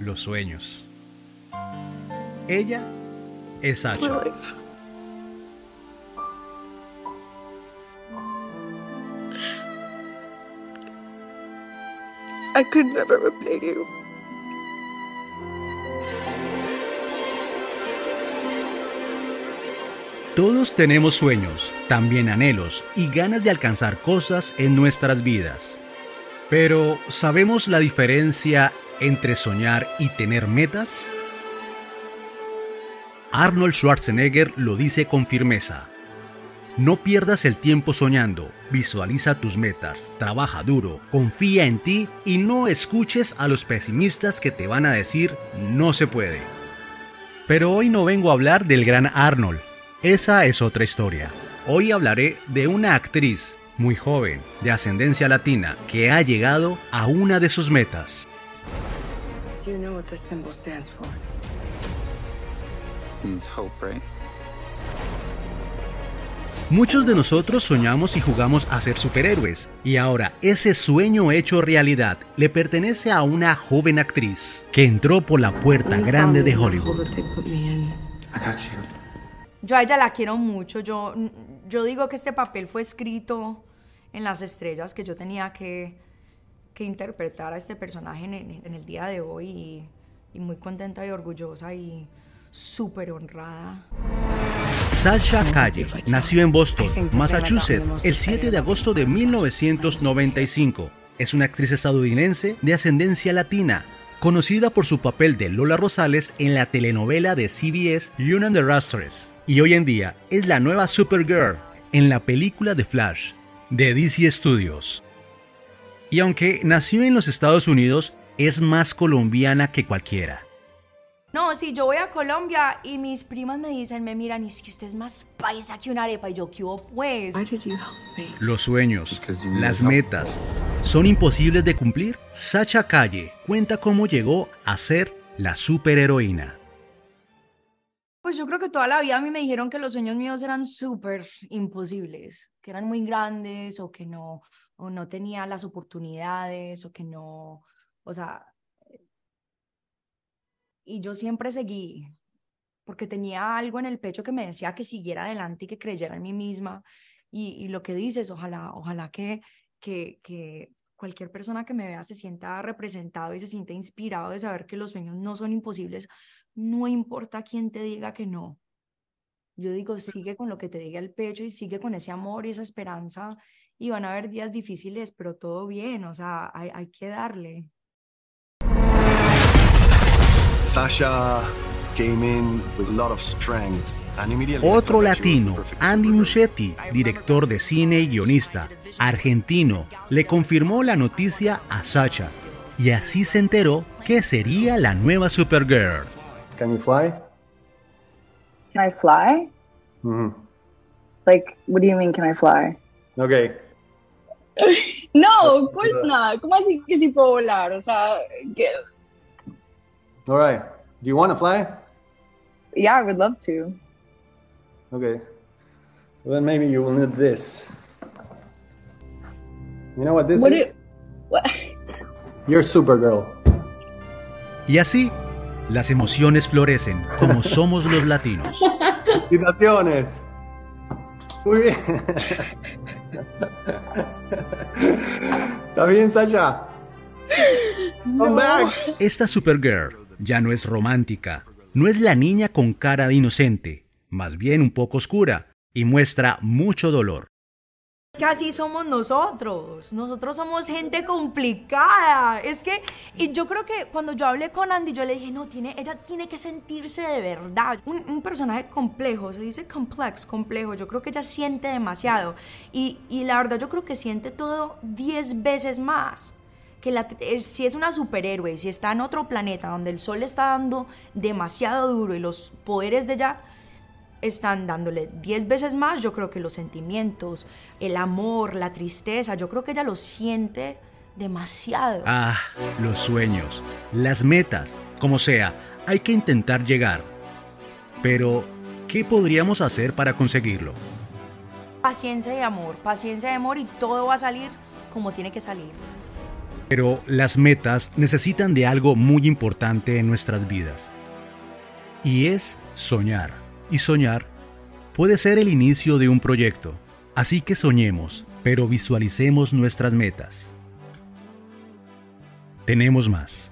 los sueños. Ella es Sacha. I could never repay you. Todos tenemos sueños, también anhelos y ganas de alcanzar cosas en nuestras vidas. Pero, ¿sabemos la diferencia entre soñar y tener metas? Arnold Schwarzenegger lo dice con firmeza. No pierdas el tiempo soñando, visualiza tus metas, trabaja duro, confía en ti y no escuches a los pesimistas que te van a decir no se puede. Pero hoy no vengo a hablar del gran Arnold, esa es otra historia. Hoy hablaré de una actriz muy joven, de ascendencia latina, que ha llegado a una de sus metas. Muchos de nosotros soñamos y jugamos a ser superhéroes, y ahora ese sueño hecho realidad le pertenece a una joven actriz que entró por la puerta grande de Hollywood. Yo a ella la quiero mucho. Yo, yo digo que este papel fue escrito en las estrellas, que yo tenía que, que interpretar a este personaje en, en, el día de hoy y, y muy contenta y orgullosa y súper honrada. Sasha Calle nació en Boston, Massachusetts, el 7 de agosto de 1995. Es una actriz estadounidense de ascendencia latina, conocida por su papel de Lola Rosales en la telenovela de CBS Union the Rastres y hoy en día es la nueva Supergirl en la película de Flash de DC Studios. Y aunque nació en los Estados Unidos, es más colombiana que cualquiera. No, sí, yo voy a Colombia y mis primas me dicen, me miran, y es que usted es más paisa que una arepa. Y yo, ¿qué hubo pues? Los sueños, las metas, ¿son imposibles de cumplir? Sacha Calle cuenta cómo llegó a ser la superheroína. Pues yo creo que toda la vida a mí me dijeron que los sueños míos eran súper imposibles, que eran muy grandes o que no, o no tenía las oportunidades o que no, o sea, y yo siempre seguí porque tenía algo en el pecho que me decía que siguiera adelante y que creyera en mí misma. Y, y lo que dices, ojalá, ojalá que, que, que cualquier persona que me vea se sienta representado y se sienta inspirado de saber que los sueños no son imposibles, no importa quién te diga que no. Yo digo, sigue con lo que te diga el pecho y sigue con ese amor y esa esperanza. Y van a haber días difíciles, pero todo bien, o sea, hay, hay que darle. Sasha Otro latino, Andy Muschietti, director de cine y guionista, argentino, le confirmó la noticia a Sasha y así se enteró que sería la nueva Supergirl. Can you fly? Can I fly? Mm-hmm. Like, what do you mean, can I fly? Okay. no, of course not. ¿Cómo así que sí puedo volar? O sea, que... All right. Do you want to fly? Yeah, I would love to. Okay. Well, then maybe you will need this. You know what this what is? Do, what? You're Supergirl. Y así Las emociones florecen como somos los latinos. Felicitaciones. Muy bien. ¿Está bien, Sasha? Come back. Esta Supergirl ya no es romántica, no es la niña con cara de inocente, más bien un poco oscura, y muestra mucho dolor. Casi somos nosotros. Nosotros somos gente complicada. Es que, y yo creo que cuando yo hablé con Andy, yo le dije, no, tiene, ella tiene que sentirse de verdad. Un, personaje complejo, se dice complex, complejo. Yo creo que ella siente demasiado. Y, y la verdad, yo creo que siente todo 10 veces más. Que la, si es una superhéroe, si está en otro planeta donde el sol está dando demasiado duro y los poderes de ella están dándole 10 veces más, yo creo que los sentimientos, el amor, la tristeza, yo creo que ella lo siente demasiado. Ah, los sueños, las metas, como sea, hay que intentar llegar. Pero, ¿qué podríamos hacer para conseguirlo? Paciencia y amor, paciencia y amor y todo va a salir como tiene que salir. Pero las metas necesitan de algo muy importante en nuestras vidas. Y es soñar. Y soñar puede ser el inicio de un proyecto. Así que soñemos, pero visualicemos nuestras metas. Tenemos más.